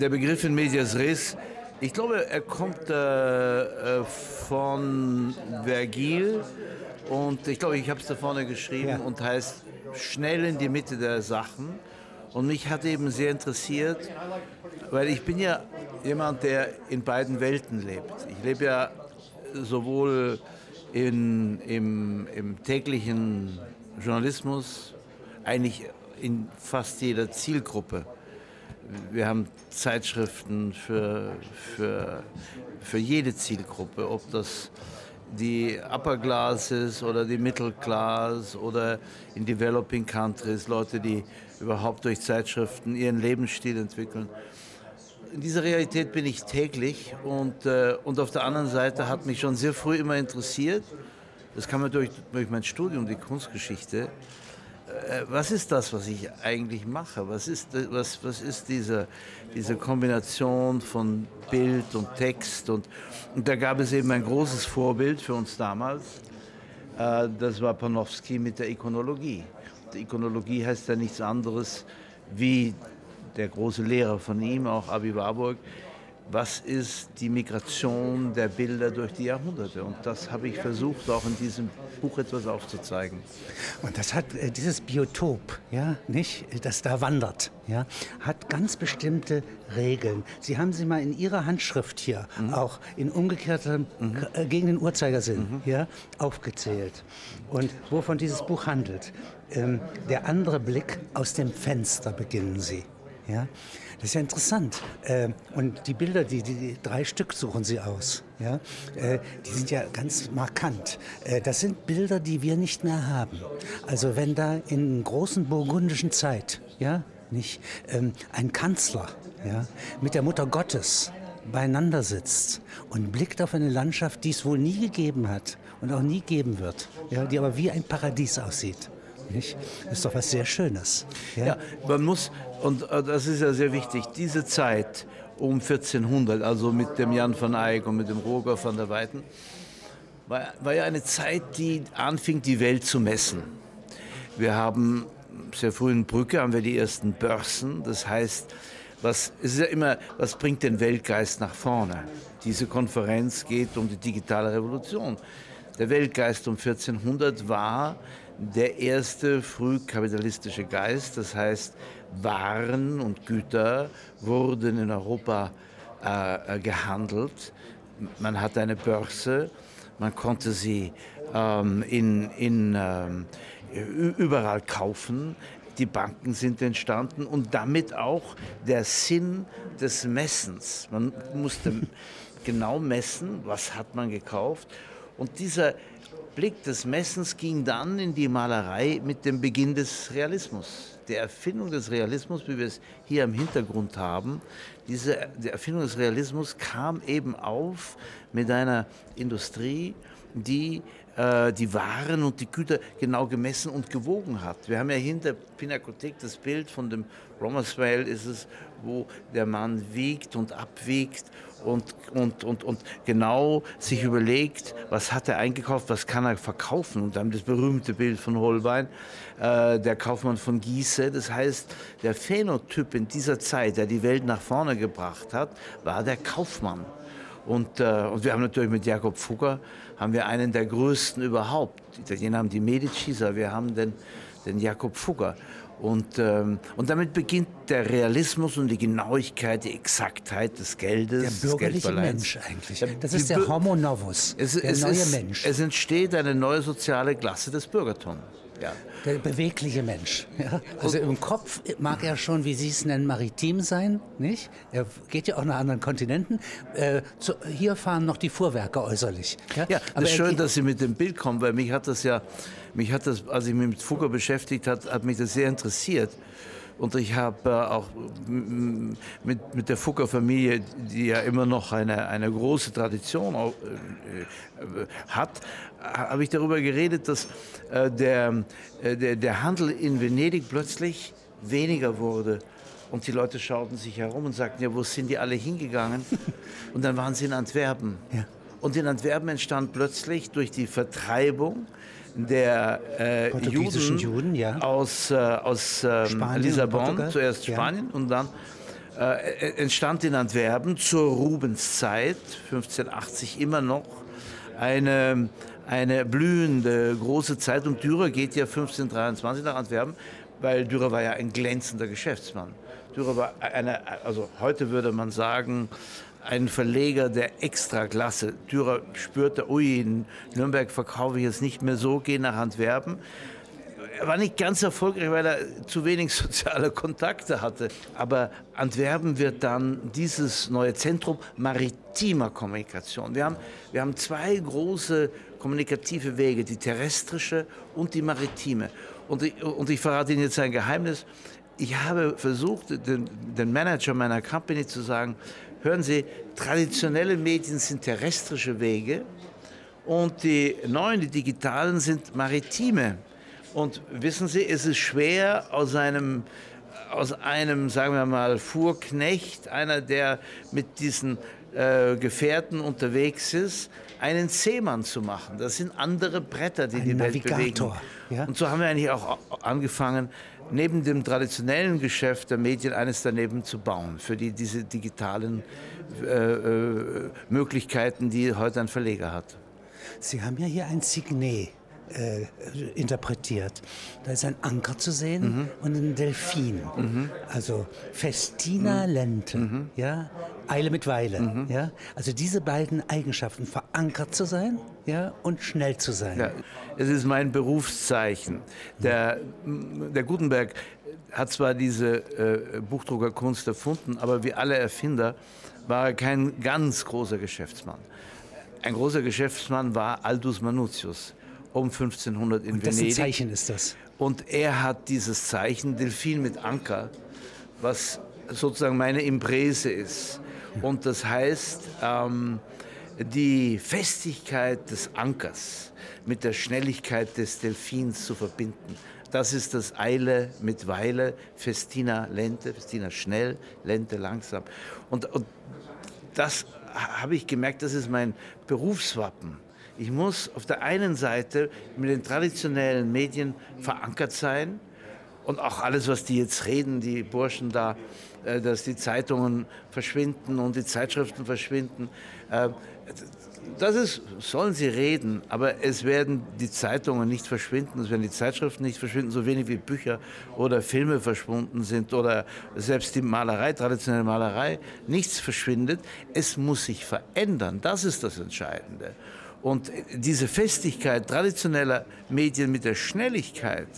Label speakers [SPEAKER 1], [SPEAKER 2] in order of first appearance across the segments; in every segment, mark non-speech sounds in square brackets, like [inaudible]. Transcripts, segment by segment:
[SPEAKER 1] der Begriff in medias res, ich glaube, er kommt äh, äh von Vergil und ich glaube, ich habe es da vorne geschrieben ja. und heißt schnell in die Mitte der Sachen. Und mich hat eben sehr interessiert, weil ich bin ja jemand, der in beiden Welten lebt. Ich lebe ja sowohl in, im, im täglichen Journalismus, eigentlich in fast jeder Zielgruppe. Wir haben Zeitschriften für, für, für jede Zielgruppe, ob das die Upper Classes oder die Middle Class oder in Developing Countries, Leute, die überhaupt durch Zeitschriften ihren Lebensstil entwickeln. In dieser Realität bin ich täglich und, äh, und auf der anderen Seite hat mich schon sehr früh immer interessiert, das kam mir durch, durch mein Studium, die Kunstgeschichte, was ist das, was ich eigentlich mache? Was ist, was, was ist diese, diese Kombination von Bild und Text? Und, und da gab es eben ein großes Vorbild für uns damals. Äh, das war Panofsky mit der Ikonologie. Die Ikonologie heißt ja nichts anderes wie der große Lehrer von ihm, auch Abi Warburg, was ist die Migration der Bilder durch die Jahrhunderte. Und das habe ich versucht, auch in diesem Buch etwas aufzuzeigen.
[SPEAKER 2] Und das hat äh, dieses Biotop, ja, nicht, das da wandert, ja, hat ganz bestimmte Regeln. Sie haben sie mal in Ihrer Handschrift hier mhm. auch in umgekehrtem mhm. äh, gegen den Uhrzeigersinn mhm. ja, aufgezählt. Und wovon dieses Buch handelt. Ähm, der andere Blick aus dem Fenster beginnen Sie. Ja? Das ist ja interessant. Äh, und die Bilder, die, die, die, drei Stück suchen Sie aus. Ja? Äh, die sind ja ganz markant. Äh, das sind Bilder, die wir nicht mehr haben. Also wenn da in großen burgundischen Zeit, ja, nicht, ähm, ein Kanzler ja, mit der Mutter Gottes beieinander sitzt und blickt auf eine Landschaft, die es wohl nie gegeben hat und auch nie geben wird, ja, die aber wie ein Paradies aussieht. Nicht? Ist doch was sehr Schönes.
[SPEAKER 1] Ja, ja man muss, und äh, das ist ja sehr wichtig, diese Zeit um 1400, also mit dem Jan van Eyck und mit dem Roger van der Weyden, war, war ja eine Zeit, die anfing, die Welt zu messen. Wir haben sehr früh in Brücke haben wir die ersten Börsen. Das heißt, was, es ist ja immer, was bringt den Weltgeist nach vorne? Diese Konferenz geht um die digitale Revolution. Der Weltgeist um 1400 war der erste frühkapitalistische Geist. Das heißt, Waren und Güter wurden in Europa äh, äh, gehandelt. Man hatte eine Börse, man konnte sie ähm, in, in, ähm, überall kaufen. Die Banken sind entstanden und damit auch der Sinn des Messens. Man musste [laughs] genau messen, was hat man gekauft. Und dieser Blick des Messens ging dann in die Malerei mit dem Beginn des Realismus. Der Erfindung des Realismus, wie wir es hier im Hintergrund haben, diese die Erfindung des Realismus kam eben auf mit einer Industrie, die äh, die Waren und die Güter genau gemessen und gewogen hat. Wir haben ja hinter Pinakothek das Bild von dem Romersweil, ist es, wo der Mann wiegt und abwiegt und, und, und, und genau sich überlegt, was hat er eingekauft, was kann er verkaufen. Und dann das berühmte Bild von Holbein, äh, der Kaufmann von Gieße. Das heißt, der Phänotyp in dieser Zeit, der die Welt nach vorne gebracht hat, war der Kaufmann. Und, äh, und wir haben natürlich mit Jakob Fugger haben wir einen der größten überhaupt. Die Italiener haben die Medicis, aber wir haben den, den Jakob Fugger. Und, ähm, und damit beginnt der Realismus und die Genauigkeit, die Exaktheit des Geldes.
[SPEAKER 2] Der bürgerliche Mensch eigentlich. Das ist der Homo novus,
[SPEAKER 1] es, der es neue ist, Mensch. Es entsteht eine neue soziale Klasse des Bürgertums.
[SPEAKER 2] Ja. Der bewegliche Mensch. Ja? Also im Kopf mag er schon, wie Sie es nennen, maritim sein, nicht? Er geht ja auch nach anderen Kontinenten. Äh, zu, hier fahren noch die Fuhrwerke äußerlich.
[SPEAKER 1] Ja, ja das ist schön, dass Sie mit dem Bild kommen, weil mich hat das ja, mich hat das, als ich mich mit Fugger beschäftigt hat, hat mich das sehr interessiert. Und ich habe äh, auch mit, mit der Fugger-Familie, die ja immer noch eine, eine große Tradition auch, äh, hat, habe ich darüber geredet, dass äh, der, äh, der, der Handel in Venedig plötzlich weniger wurde. Und die Leute schauten sich herum und sagten, ja, wo sind die alle hingegangen? [laughs] Und dann waren sie in Antwerpen. Ja. Und in Antwerpen entstand plötzlich durch die Vertreibung der äh, Juden, Juden ja. aus, äh, aus ähm, Lissabon, zuerst Spanien ja. und dann äh, entstand in Antwerpen zur Rubenszeit, 1580 immer noch, eine, eine blühende große Zeit. Und Dürer geht ja 1523 nach Antwerpen, weil Dürer war ja ein glänzender Geschäftsmann. Dürer war eine, also heute würde man sagen, ein Verleger der Extraklasse. Dürer spürte, ui, in Nürnberg verkaufe ich jetzt nicht mehr so, gehe nach Antwerpen. Er war nicht ganz erfolgreich, weil er zu wenig [laughs] soziale Kontakte hatte. Aber Antwerpen wird dann dieses neue Zentrum maritimer Kommunikation. Wir haben, wir haben zwei große kommunikative Wege, die terrestrische und die maritime. Und ich, und ich verrate Ihnen jetzt ein Geheimnis. Ich habe versucht, den, den Manager meiner Company zu sagen, hören Sie, traditionelle Medien sind terrestrische Wege und die neuen, die digitalen sind maritime. Und wissen Sie, es ist schwer aus einem, aus einem, sagen wir mal, Fuhrknecht, einer, der mit diesen äh, Gefährten unterwegs ist, einen Seemann zu machen. Das sind andere Bretter, die Ein die Navigator, Welt bewegen. Ja? Und so haben wir eigentlich auch angefangen, neben dem traditionellen Geschäft der Medien eines daneben zu bauen, für die, diese digitalen äh, äh, Möglichkeiten, die heute ein Verleger hat.
[SPEAKER 2] Sie haben ja hier ein Signet äh, interpretiert. Da ist ein Anker zu sehen mhm. und ein Delfin. Mhm. Also Festina mhm. Lente, mhm. ja, Eile mit Weile. Mhm. Ja? Also diese beiden Eigenschaften, verankert zu sein ja, und schnell zu sein. Ja,
[SPEAKER 1] es ist mein Berufszeichen. Der, der Gutenberg hat zwar diese äh, Buchdruckerkunst erfunden, aber wie alle Erfinder war er kein ganz großer Geschäftsmann. Ein großer Geschäftsmann war Aldus Manutius um 1500 in
[SPEAKER 2] und
[SPEAKER 1] Venedig.
[SPEAKER 2] Wessen Zeichen ist das?
[SPEAKER 1] Und er hat dieses Zeichen Delfin mit Anker, was sozusagen meine Imprese ist. Und das heißt, ähm, die Festigkeit des Ankers mit der Schnelligkeit des Delfins zu verbinden. Das ist das Eile mit Weile, Festina Lente, Festina schnell, Lente langsam. Und, und das habe ich gemerkt, das ist mein Berufswappen. Ich muss auf der einen Seite mit den traditionellen Medien verankert sein und auch alles, was die jetzt reden, die Burschen da, äh, dass die Zeitungen verschwinden und die Zeitschriften verschwinden. Äh, das ist, sollen sie reden, aber es werden die Zeitungen nicht verschwinden, es werden die Zeitschriften nicht verschwinden, so wenig wie Bücher oder Filme verschwunden sind oder selbst die Malerei, traditionelle Malerei, nichts verschwindet. Es muss sich verändern, das ist das Entscheidende. Und diese Festigkeit traditioneller Medien mit der Schnelligkeit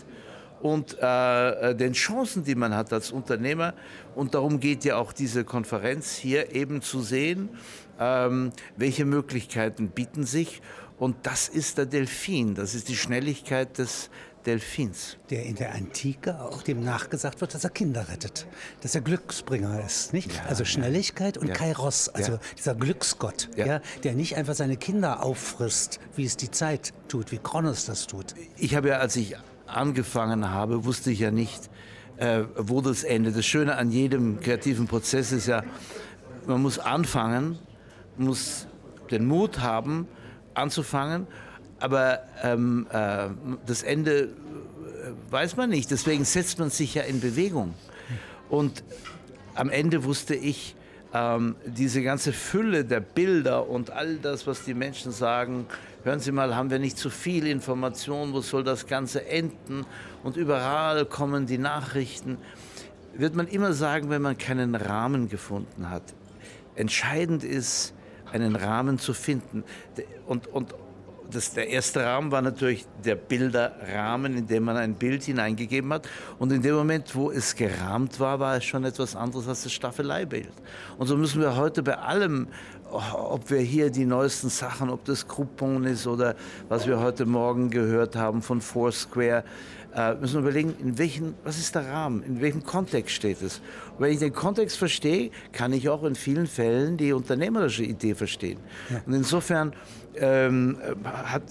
[SPEAKER 1] und äh, den Chancen, die man hat als Unternehmer, und darum geht ja auch diese Konferenz hier eben zu sehen, ähm, welche Möglichkeiten bieten sich. Und das ist der Delfin, das ist die Schnelligkeit des Delfins.
[SPEAKER 2] Der in der Antike auch dem nachgesagt wird, dass er Kinder rettet, dass er Glücksbringer ist, nicht? Ja, also Schnelligkeit ja. und ja. Kairos, also dieser Glücksgott, ja. der nicht einfach seine Kinder auffrisst, wie es die Zeit tut, wie Kronos das tut.
[SPEAKER 1] Ich habe ja, als ich angefangen habe, wusste ich ja nicht, äh, wo das endet. Das Schöne an jedem kreativen Prozess ist ja, man muss anfangen, muss den Mut haben, anzufangen aber ähm, äh, das Ende äh, weiß man nicht. Deswegen setzt man sich ja in Bewegung. Und am Ende wusste ich, ähm, diese ganze Fülle der Bilder und all das, was die Menschen sagen, hören Sie mal, haben wir nicht zu viel Information, wo soll das Ganze enden? Und überall kommen die Nachrichten. Wird man immer sagen, wenn man keinen Rahmen gefunden hat. Entscheidend ist, einen Rahmen zu finden. Und, und das, der erste Rahmen war natürlich der Bilderrahmen, in dem man ein Bild hineingegeben hat. Und in dem Moment, wo es gerahmt war, war es schon etwas anderes als das Staffeleibild. Und so müssen wir heute bei allem, ob wir hier die neuesten Sachen, ob das Groupon ist oder was wir heute Morgen gehört haben von Foursquare, äh, müssen wir überlegen, in welchen, was ist der Rahmen, in welchem Kontext steht es. Und wenn ich den Kontext verstehe, kann ich auch in vielen Fällen die unternehmerische Idee verstehen. Ja. Und insofern ähm, hat,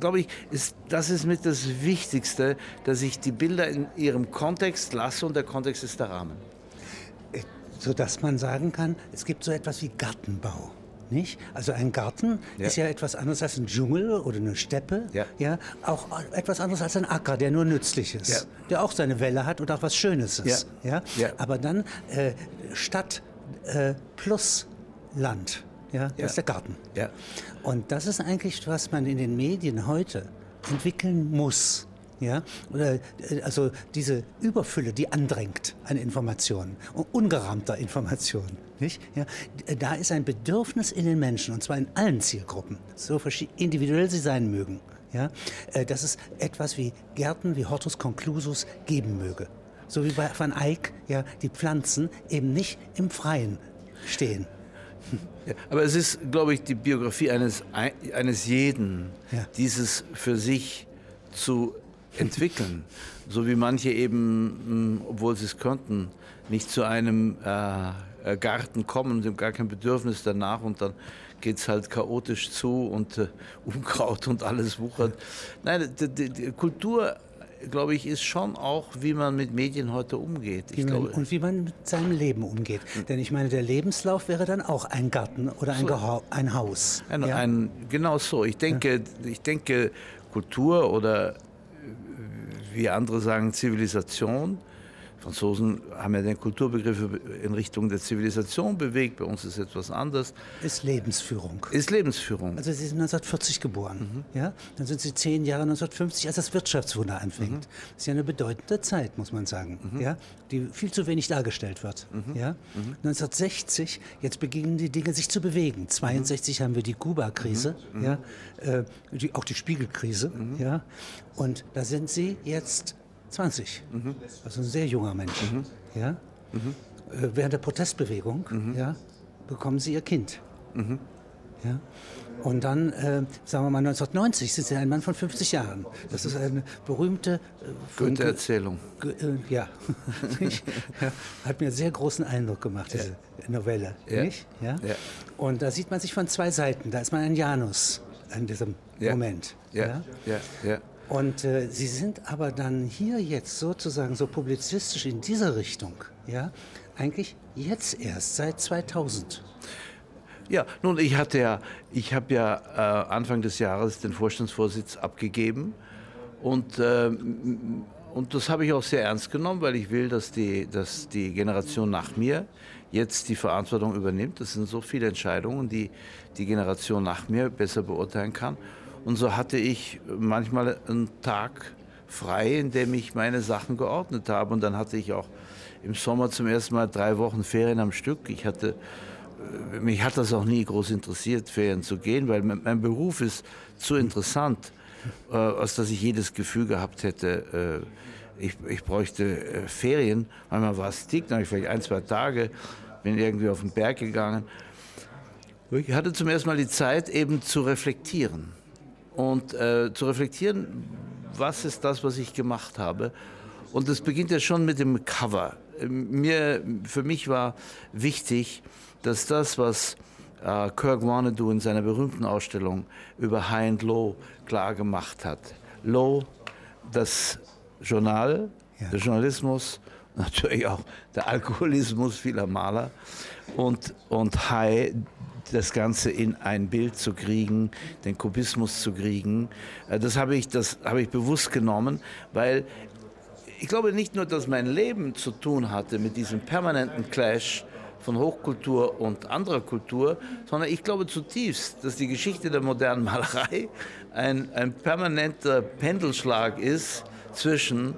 [SPEAKER 1] glaube ich, ist, das ist mit das Wichtigste, dass ich die Bilder in ihrem Kontext lasse und der Kontext ist der Rahmen.
[SPEAKER 2] Äh, Sodass man sagen kann, es gibt so etwas wie Gartenbau. Nicht? Also ein Garten
[SPEAKER 1] Ja.
[SPEAKER 2] ist ja etwas anderes als ein Dschungel oder eine Steppe.
[SPEAKER 1] Ja.
[SPEAKER 2] Auch etwas anderes als ein Acker, der nur nützlich ist.
[SPEAKER 1] Ja.
[SPEAKER 2] Der auch seine Welle hat und auch was Schönes ist.
[SPEAKER 1] Ja. Ja.
[SPEAKER 2] Aber dann äh, Stadt äh, plus Land. Ja? Das
[SPEAKER 1] Ja.
[SPEAKER 2] ist der Garten.
[SPEAKER 1] Ja.
[SPEAKER 2] Und das ist eigentlich, was man in den Medien heute entwickeln muss. Ja? Äh, also diese Überfülle, die andrängt an Informationen, un- ungerahmter Informationen. Nicht? Ja? Da ist ein Bedürfnis in den Menschen, und zwar in allen Zielgruppen, so individuell sie sein mögen, ja? äh, dass es etwas wie Gärten, wie Hortus conclusus geben möge. So wie bei Van Eyck ja, die Pflanzen eben nicht im Freien stehen.
[SPEAKER 1] Ja, aber es ist, glaube ich, die Biografie eines, ein- eines jeden,
[SPEAKER 2] Ja.
[SPEAKER 1] dieses für sich zu entwickeln. so wie manche eben, mh, obwohl sie es könnten, nicht zu einem äh, äh, Garten kommen und haben gar kein Bedürfnis danach und dann geht es halt chaotisch zu und äh, Unkraut und alles wuchert. Nein, die, die, die Kultur, glaube ich, ist schon auch, wie man mit Medien heute umgeht.
[SPEAKER 2] Wie man,
[SPEAKER 1] glaube,
[SPEAKER 2] und wie man mit seinem Leben umgeht. Denn ich meine, der Lebenslauf wäre dann auch ein Garten oder ein, Geha ein Haus.
[SPEAKER 1] Ein,
[SPEAKER 2] ja?
[SPEAKER 1] ein, genau so. Ich denke, ich denke, Kultur oder wie andere sagen, Zivilisation. Franzosen haben ja den Kulturbegriff in Richtung der Zivilisation bewegt. Bei uns ist etwas anders.
[SPEAKER 2] ist Lebensführung.
[SPEAKER 1] Ist Lebensführung.
[SPEAKER 2] Also Sie sind 1940 geboren, ja? Dann sind Sie zehn Jahre 1950, als das Wirtschaftswunder anfängt. Das ist ja eine bedeutende Zeit, muss man sagen, ja? Die viel zu wenig dargestellt wird, ja? 1960, jetzt beginnen die Dinge sich zu bewegen. 62 haben wir die Kuba-Krise, ja? Äh, die, auch die Spiegelkrise, ja? Und da sind Sie jetzt 20, also ein sehr junger Mensch, ja? Äh, Während der Protestbewegung, ja, bekommen Sie Ihr Kind. Ja? Und dann, äh, sagen wir mal 1990, sind Sie ein Mann von 50 Jahren. Das ist eine berühmte... Äh,
[SPEAKER 1] Gute Erzählung.
[SPEAKER 2] Äh, ja. [laughs] Ja. Hat mir sehr großen Eindruck gemacht, diese Novelle.
[SPEAKER 1] Ja.
[SPEAKER 2] Nicht? Ja?
[SPEAKER 1] Ja.
[SPEAKER 2] Und da sieht man sich von zwei Seiten. Da ist man ein Janus in diesem
[SPEAKER 1] Ja.
[SPEAKER 2] Moment.
[SPEAKER 1] Ja, ja, ja.
[SPEAKER 2] Und äh, Sie sind aber dann hier jetzt sozusagen so publizistisch in dieser Richtung, ja, eigentlich jetzt erst, seit 2000.
[SPEAKER 1] Ja, nun, ich hatte ja, ich habe ja äh, Anfang des Jahres den Vorstandsvorsitz abgegeben und, ähm, und das habe ich auch sehr ernst genommen, weil ich will, dass die, dass die Generation nach mir jetzt die Verantwortung übernimmt. Das sind so viele Entscheidungen, die die Generation nach mir besser beurteilen kann. Und so hatte ich manchmal einen Tag frei, in dem ich meine Sachen geordnet habe. Und dann hatte ich auch im Sommer zum ersten Mal drei Wochen Ferien am Stück. Ich hatte mich hat das auch nie groß interessiert, Ferien zu gehen, weil mein, mein Beruf ist zu interessant, äh, als dass ich jedes Gefühl gehabt hätte, äh, ich, ich bräuchte äh, Ferien. Manchmal war es dick, dann habe ich vielleicht ein, zwei Tage, bin irgendwie auf den Berg gegangen. Ich hatte zum ersten Mal die Zeit, eben zu reflektieren. Und äh, zu reflektieren, was ist das, was ich gemacht habe. Und das beginnt ja schon mit dem Cover. Mir, für mich war wichtig, dass das, was äh, Kirk Warnedou in seiner berühmten Ausstellung über High and Low klar gemacht hat. Low, das Journal,
[SPEAKER 2] Ja.
[SPEAKER 1] der Journalismus, [laughs] natürlich auch der Alkoholismus vieler Maler und, und High, das Ganze in ein Bild zu kriegen, den Kubismus zu kriegen. Äh, Das habe ich, das habe ich bewusst genommen, weil ich glaube nicht nur, dass mein Leben zu tun hatte mit diesem permanenten Clash von Hochkultur und anderer Kultur, sondern ich glaube zutiefst, dass die Geschichte der modernen Malerei ein, ein permanenter Pendelschlag ist zwischen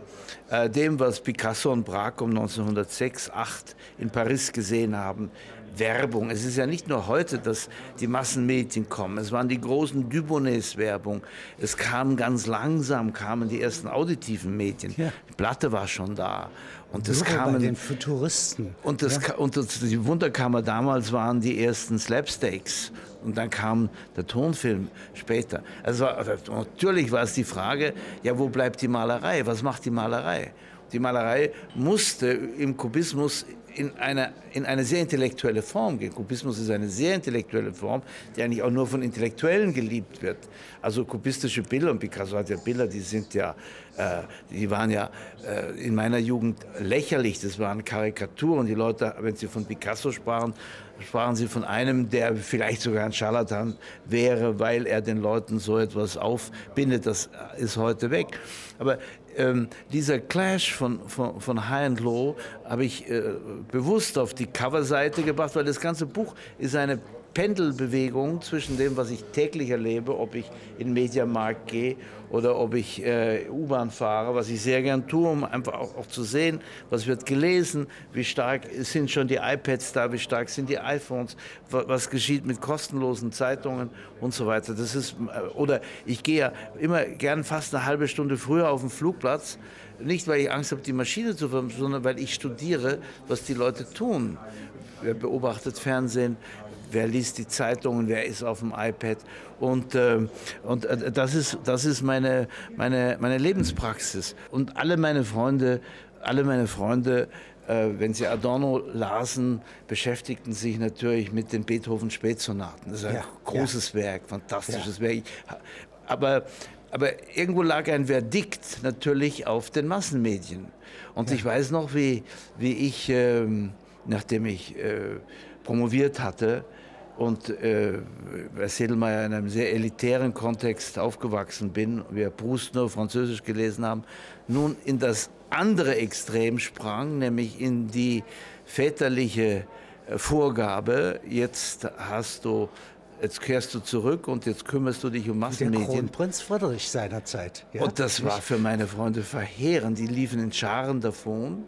[SPEAKER 1] äh, dem, was Picasso und Braque um 1906, 8 in Paris gesehen haben, Werbung. Es ist ja nicht nur heute, dass die Massenmedien kommen. Es waren die großen Dubonets-Werbung. Es kam ganz langsam, kamen die ersten auditiven Medien.
[SPEAKER 2] Ja.
[SPEAKER 1] Die Platte war schon da. Und es
[SPEAKER 2] Nur bei
[SPEAKER 1] kamen
[SPEAKER 2] den Futuristen.
[SPEAKER 1] und, das, ka- und das, die Wunderkammer damals waren die ersten Slapstakes. Und dann kam der Tonfilm später. Also also natürlich war es die Frage, ja, wo bleibt die Malerei? Was macht die Malerei? Die Malerei musste im Kubismus in eine, in eine sehr intellektuelle Form gehen. Kubismus ist eine sehr intellektuelle Form, die eigentlich auch nur von Intellektuellen geliebt wird. Also kubistische Bilder, und Picasso hat ja Bilder, die sind ja, äh, die waren ja äh, in meiner Jugend lächerlich, das waren Karikaturen. Die Leute, wenn sie von Picasso sprachen, sprachen sie von einem, der vielleicht sogar ein Scharlatan wäre, weil er den Leuten so etwas aufbindet. Das ist heute weg. Aber ähm, dieser Clash von, von, von High and Low habe ich äh, bewusst auf die Coverseite gebracht, weil das ganze Buch ist eine Pendelbewegung zwischen dem, was ich täglich erlebe, ob ich in den Mediamarkt gehe oder ob ich äh, U-Bahn fahre, was ich sehr gern tue, um einfach auch, auch, zu sehen, was wird gelesen, wie stark sind schon die iPads da, wie stark sind die iPhones, was, geschieht mit kostenlosen Zeitungen und so weiter. Das ist, äh, oder ich gehe ja immer gern fast eine halbe Stunde früher auf den Flugplatz, nicht weil ich Angst habe, die Maschine zu verwenden, sondern weil ich studiere, was die Leute tun. Wer beobachtet Fernsehen, wer liest die Zeitungen, wer ist auf dem iPad. Und, äh, und äh, das ist, das ist meine, meine, meine Lebenspraxis. Und alle meine Freunde, alle meine Freunde, äh, wenn sie Adorno lasen, beschäftigten sich natürlich mit den Beethoven-Spätsonaten. Das ist ein ja, großes ja. Werk, fantastisches ja. Werk. Aber, aber irgendwo lag ein Verdikt natürlich auf den Massenmedien. Und ich weiß noch, wie, wie ich, ähm, nachdem ich äh, promoviert hatte, und äh, bei Sedelmeier in einem sehr elitären Kontext aufgewachsen bin, wir Proust nur Französisch gelesen haben, nun in das andere Extrem sprang, nämlich in die väterliche äh, Vorgabe, jetzt hast du jetzt kehrst du zurück und jetzt kümmerst du dich um Massenmedien.
[SPEAKER 2] Der Kronprinz Friedrich seinerzeit.
[SPEAKER 1] Ja? Und das war für meine Freunde verheerend. Die liefen in Scharen davon,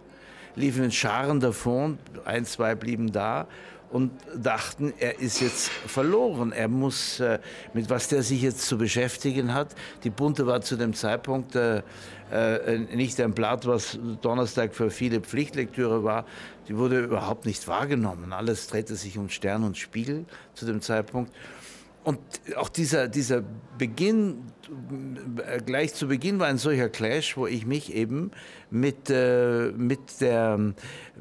[SPEAKER 1] liefen in Scharen davon, ein, zwei blieben da und dachten, er ist jetzt verloren. Er muss, äh, mit was der sich jetzt zu beschäftigen hat. Die Bunte war zu dem Zeitpunkt äh, äh, nicht ein Blatt, was Donnerstag für viele Pflichtlektüre war. Die wurde überhaupt nicht wahrgenommen. Alles drehte sich um Stern und Spiegel zu dem Zeitpunkt. Und auch dieser, dieser Beginn, äh, gleich zu Beginn war ein solcher Clash, wo ich mich eben mit, äh, mit, der,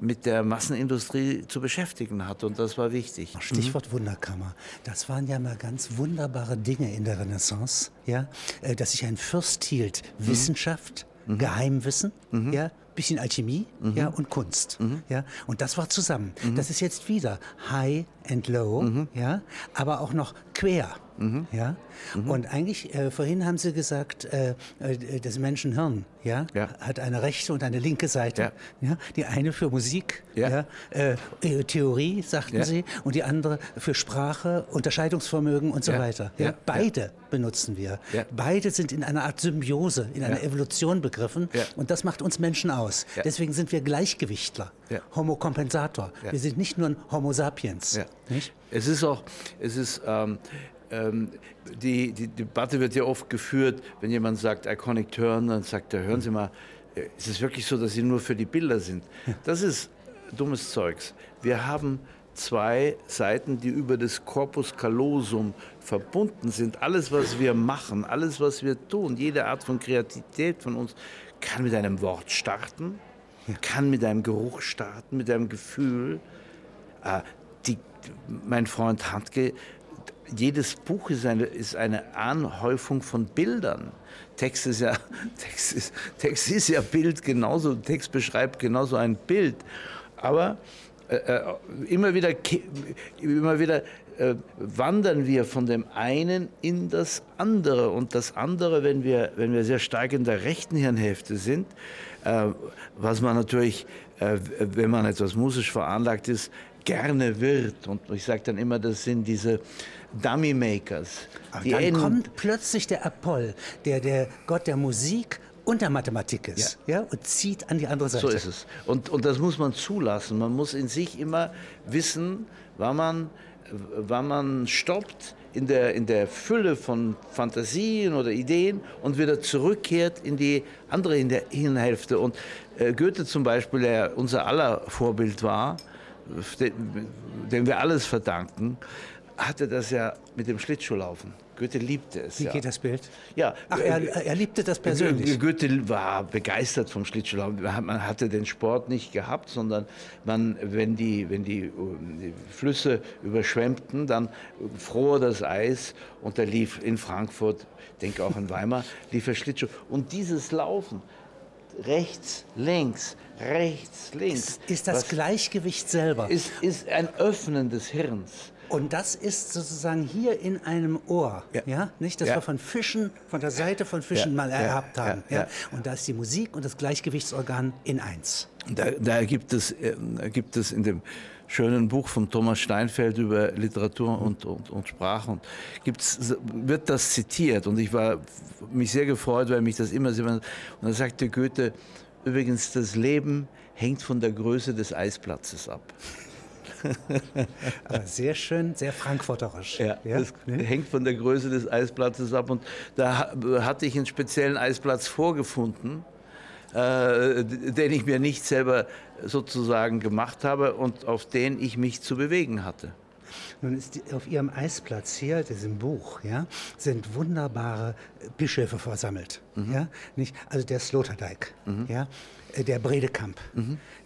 [SPEAKER 1] mit der Massenindustrie zu beschäftigen hatte. Und das war wichtig.
[SPEAKER 2] Stichwort mhm. Wunderkammer. Das waren ja mal ganz wunderbare Dinge in der Renaissance, ja? Äh, dass sich ein Fürst hielt. Mhm. Wissenschaft, mhm. Geheimwissen, mhm. ja, bisschen Alchemie mhm. ja, und Kunst. Mhm. Ja, und das war zusammen. Mhm. Das ist jetzt wieder High and Low, mhm. ja, aber auch noch quer. Mhm. Ja? Mhm. Und eigentlich, äh, vorhin haben Sie gesagt, äh, äh, das Menschenhirn ja, ja, hat eine rechte und eine linke Seite. Ja. ja? Die eine für Musik, ja. ja äh, äh, Theorie, sagten Sie, und die andere für Sprache, Unterscheidungsvermögen und so weiter. Ja? Beide benutzen wir. Beide sind in einer Art Symbiose, in einer Evolution begriffen. Und das macht uns Menschen aus. Deswegen sind wir Gleichgewichtler, Homo Kompensator. Wir sind nicht nur ein Homo sapiens.
[SPEAKER 1] Es ist auch, es ist, ähm, die, die, Debatte wird ja oft geführt, wenn jemand sagt Iconic Turn, dann sagt er, hören Sie mal, äh, ist es wirklich so, dass Sie nur für die Bilder sind? [laughs] Das ist dummes Zeugs. Wir haben zwei Seiten, die über das Corpus callosum verbunden sind. Alles, was wir machen, alles, was wir tun, jede Art von Kreativität von uns, kann mit einem Wort starten, kann mit einem Geruch starten, mit einem Gefühl. Äh, die, mein Freund Handke jedes Buch ist eine, ist eine Anhäufung von Bildern. Text ist ja, [laughs] Text ist, Text ist ja Bild genauso, Text beschreibt genauso ein Bild. Aber äh, äh immer wieder, immer wieder äh, wandern wir von dem einen in das andere. Und das andere, wenn wir, wenn wir sehr stark in der rechten Hirnhälfte sind, äh, was man natürlich, äh, wenn man etwas musisch veranlagt ist, gerne wird. Und ich sage dann immer, das sind diese Dummy Makers.
[SPEAKER 2] Die dann kommt plötzlich der Apoll, der der Gott der Musik und der Mathematik ist, ja. ja. und zieht an die andere Seite.
[SPEAKER 1] So ist es. Und, und das muss man zulassen. Man muss in sich immer wissen, wann man, wann man stoppt in der, in der Fülle von Fantasien oder Ideen und wieder zurückkehrt in die andere in der Hirnhälfte. Und äh, Goethe zum Beispiel, der unser aller Vorbild war, dem wir alles verdanken, hatte das ja mit dem Schlittschuhlaufen. Goethe liebte es.
[SPEAKER 2] Wie
[SPEAKER 1] ja.
[SPEAKER 2] geht das Bild?
[SPEAKER 1] Ja,
[SPEAKER 2] Ach, er, er liebte das persönlich.
[SPEAKER 1] Goethe war begeistert vom Schlittschuhlaufen. Man hatte den Sport nicht gehabt, sondern man, wenn die, wenn die, die Flüsse überschwemmten, dann fror das Eis und da lief in Frankfurt, denke auch in Weimar, [laughs] lief er Schlittschuh. Und dieses Laufen, rechts, links, rechts, links.
[SPEAKER 2] Ist, ist das Gleichgewicht selber.
[SPEAKER 1] Ist, ist ein Öffnen des Hirns.
[SPEAKER 2] Und das ist sozusagen hier in einem Ohr, ja, ja nicht, das
[SPEAKER 1] Ja.
[SPEAKER 2] wir von Fischen, von der Seite von Fischen
[SPEAKER 1] Ja,
[SPEAKER 2] mal
[SPEAKER 1] ja,
[SPEAKER 2] haben.
[SPEAKER 1] ja.
[SPEAKER 2] Ja, Und da ist die Musik und das Gleichgewichtsorgan in eins.
[SPEAKER 1] Da, da gibt, es, äh, gibt es in dem schönen Buch von Thomas Steinfeld über Literatur und, und, und Sprache und gibt's, wird das zitiert und ich war mich sehr gefreut, weil mich das immer sehr... Und da sagte Goethe, übrigens, das Leben hängt von der Größe des Eisplatzes ab. [laughs]
[SPEAKER 2] Aber sehr schön, sehr frankfurterisch.
[SPEAKER 1] Ja, das hängt von der Größe des Eisplatzes ab. Und da ha- hatte ich einen speziellen Eisplatz vorgefunden, äh, den ich mir nicht selber sozusagen gemacht habe und auf den ich mich zu bewegen hatte.
[SPEAKER 2] Nun ist die, auf Ihrem Eisplatz hier, diesem Buch, ja, sind wunderbare Bischöfe versammelt.
[SPEAKER 1] Mhm.
[SPEAKER 2] Ja, nicht? Also der Sloterdijk, ja, äh, der Bredekamp,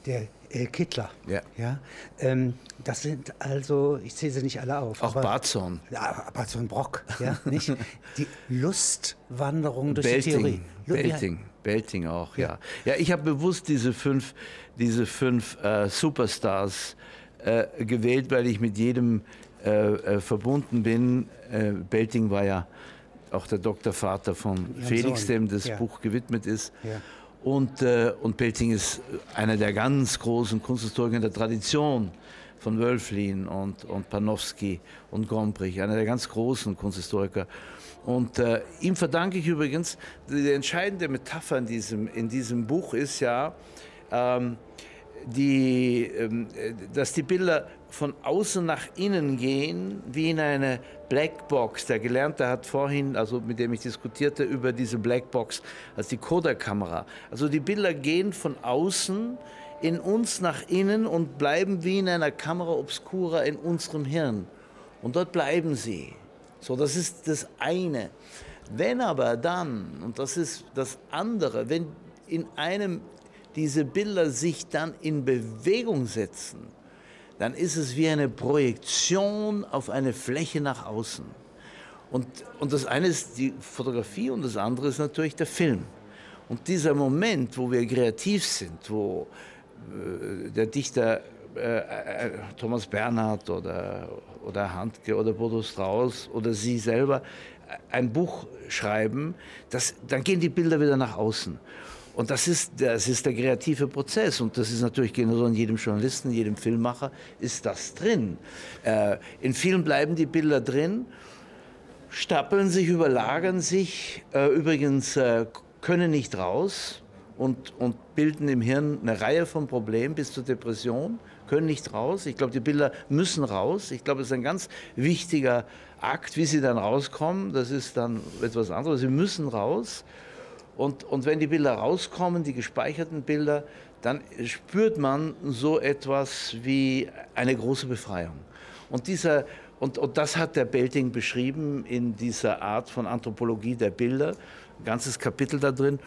[SPEAKER 2] der äh, Kittler.
[SPEAKER 1] Ja.
[SPEAKER 2] Ja, ähm, das sind also, ich zähle sie nicht alle auf.
[SPEAKER 1] Auch Barzorn.
[SPEAKER 2] Ja, ein Brock, ja, nicht? [laughs] Die Lustwanderung durch die Theorie.
[SPEAKER 1] Belting,
[SPEAKER 2] ja,
[SPEAKER 1] Belting, Belting auch, ja. Ja, ich habe bewusst diese fünf, diese fünf äh, Superstars äh, gewählt, weil ich mit jedem äh, äh, verbunden bin. Äh, Belting war ja auch der Doktorvater von Felix,
[SPEAKER 2] Sohn,
[SPEAKER 1] dem das
[SPEAKER 2] ja.
[SPEAKER 1] Buch gewidmet ist.
[SPEAKER 2] Ja.
[SPEAKER 1] Und, äh, und Belting ist einer der ganz großen Kunsthistoriker in der Tradition von Wölflin und, und Panofsky und Gombrich, einer der ganz großen Kunsthistoriker. Und äh, ihm verdanke ich übrigens, die entscheidende Metapher in diesem, in diesem Buch ist ja, ähm, die, ähm, äh, dass die Bilder von außen nach innen gehen, wie in eine Blackbox. Der Gelernte hat vorhin, also mit dem ich diskutierte, über diese Blackbox als die Kodak-Kamera. Also die Bilder gehen von außen in uns nach innen und bleiben wie in einer Kamera obscura in unserem Hirn. Und dort bleiben sie. So, das ist das eine. Wenn aber dann, und das ist das andere, wenn in einem diese Bilder sich dann in Bewegung setzen, dann ist es wie eine Projektion auf eine Fläche nach außen. Und, und das eine ist die Fotografie und das andere ist natürlich der Film. Und dieser Moment, wo wir kreativ sind, wo äh, der Dichter äh, äh, Thomas Bernhard oder, oder Handke oder Bodo Strauß oder Sie selber ein Buch schreiben, das, dann gehen die Bilder wieder nach außen. Und das ist, das ist der kreative Prozess. Und das ist natürlich genauso in jedem Journalisten, jedem Filmmacher ist das drin. Äh, in vielen bleiben die Bilder drin, stapeln sich, überlagern sich, äh, übrigens äh, können nicht raus und, und bilden im Hirn eine Reihe von Problemen bis zur Depression, können nicht raus. Ich glaube, die Bilder müssen raus. Ich glaube, es ist ein ganz wichtiger Akt, wie sie dann rauskommen. Das ist dann etwas anderes. Sie müssen raus. Und, und wenn die Bilder rauskommen, die gespeicherten Bilder, dann spürt man so etwas wie eine große Befreiung. Und, dieser, und, und das hat der Belting beschrieben in dieser Art von Anthropologie der Bilder, ein ganzes Kapitel da drin.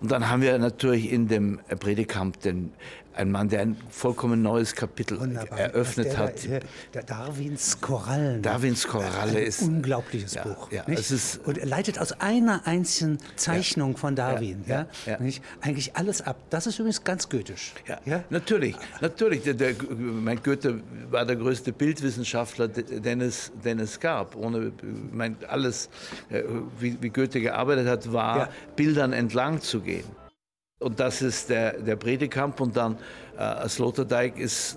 [SPEAKER 1] Und dann haben wir natürlich in dem Predekamp den, einen Mann, der ein vollkommen neues Kapitel
[SPEAKER 2] Wunderbar.
[SPEAKER 1] eröffnet
[SPEAKER 2] der,
[SPEAKER 1] hat.
[SPEAKER 2] Der, der Darwins Korallen.
[SPEAKER 1] Darwins Koralle
[SPEAKER 2] ein
[SPEAKER 1] ist
[SPEAKER 2] unglaubliches
[SPEAKER 1] ja,
[SPEAKER 2] Buch.
[SPEAKER 1] ja,
[SPEAKER 2] nicht?
[SPEAKER 1] es ist-
[SPEAKER 2] und er leitet aus einer einzigen Zeichnung von Darwin, ja,
[SPEAKER 1] ja, ja.
[SPEAKER 2] Nicht? eigentlich alles ab. Das ist übrigens ganz goethisch.
[SPEAKER 1] Ja, natürlich, natürlich. Der, der, mein Goethe war der größte Bildwissenschaftler, de- den es, den es gab. Ohne, mein, alles, äh, wie, wie Goethe gearbeitet hat, war
[SPEAKER 2] Ja.
[SPEAKER 1] Bildern entlang zu gehen. Und das ist der, der Bredekamp und dann äh, Sloterdijk ist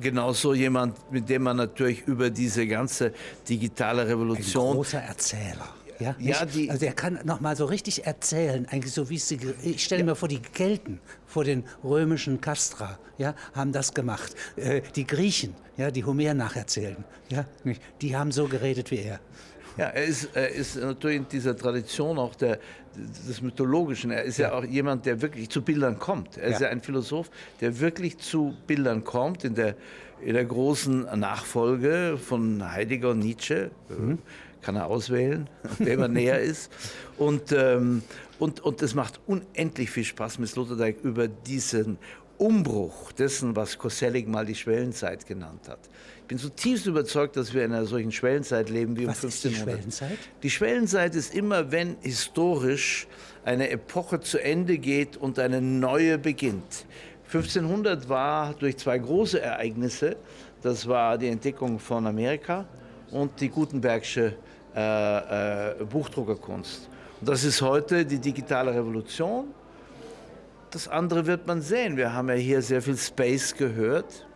[SPEAKER 1] genauso jemand, mit dem man natürlich über diese ganze digitale
[SPEAKER 2] Ein
[SPEAKER 1] Revolution
[SPEAKER 2] großer Erzähler. Ja,
[SPEAKER 1] Ja, die-
[SPEAKER 2] also er kann noch mal so richtig erzählen, eigentlich so wie es die, ich stelle mir vor, die Kelten vor den römischen Castra, ja, haben das gemacht. Äh, die Griechen, ja, die Homer nacherzählen, ja, die haben so geredet wie er.
[SPEAKER 1] Ja, er ist, er ist natürlich in dieser Tradition auch der, des Mythologischen. Er ist ja. ja auch jemand, der wirklich zu Bildern kommt. Er ja. ist ja ein Philosoph, der wirklich zu Bildern kommt in der, in der großen Nachfolge von Heidegger und Nietzsche. Mhm. Kann er auswählen, wer immer näher [laughs] ist. Und, ähm, und, und es macht unendlich viel Spaß, mit Sloterdijk über diesen Umbruch dessen, was Koselleck mal die Schwellenzeit genannt hat. Ich bin zutiefst überzeugt, dass wir in einer solchen Schwellenzeit leben wie
[SPEAKER 2] was um 1500. Ist die Schwellenzeit?
[SPEAKER 1] Die Schwellenzeit ist immer, wenn historisch eine Epoche zu Ende geht und eine neue beginnt. 1500 war durch zwei große Ereignisse, das war die Entdeckung von Amerika und die Gutenbergsche äh, äh, Buchdruckerkunst. Und das ist heute die digitale Revolution das andere wird man sehen. Wir haben ja hier sehr viel Space gehört.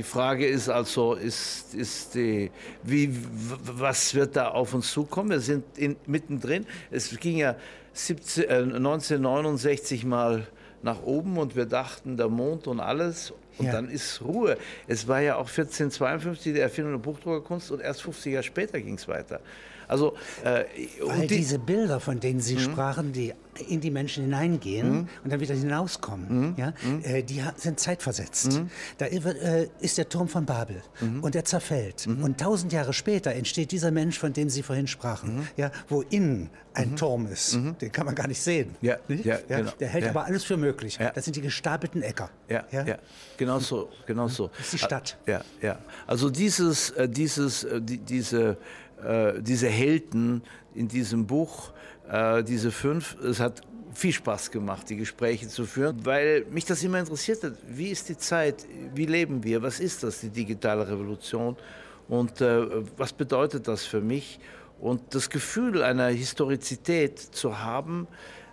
[SPEAKER 1] Die Frage ist also, ist, ist die, wie, was wird da auf uns zukommen? Wir sind in, mittendrin. Es ging ja 17, äh, 1969 mal nach oben und wir dachten, der Mond und alles. Und ja. dann ist Ruhe. Es war ja auch 1452 die Erfindung der Buchdruckerkunst und erst 50 Jahre später ging es weiter. Also,
[SPEAKER 2] äh, Weil die, diese Bilder, von denen Sie mhm. sprachen, die in die Menschen hineingehen mhm. und dann wieder hinauskommen, mhm. ja, äh, die sind zeitversetzt. Da äh, ist der Turm von Babel und der zerfällt. Und tausend Jahre später entsteht dieser Mensch, von dem Sie vorhin sprachen, ja, wo innen ein Turm ist. Den kann man gar nicht sehen. Ja, nicht? ja, genau. Der hält ja. aber alles für möglich. Ja. Das sind die gestapelten Äcker.
[SPEAKER 1] Ja, ja? ja. genau so. Genau so.
[SPEAKER 2] Das ist die Stadt.
[SPEAKER 1] Ja, ja. Also dieses, äh, dieses, äh, die, diese äh, diese Helden in diesem Buch, äh, diese fünf, es hat viel Spaß gemacht, die Gespräche zu führen, weil mich das immer interessiert hat. Wie ist die Zeit? Wie leben wir? Was ist das, die digitale Revolution? Und äh, was bedeutet das für mich? Und das Gefühl einer Historizität zu haben,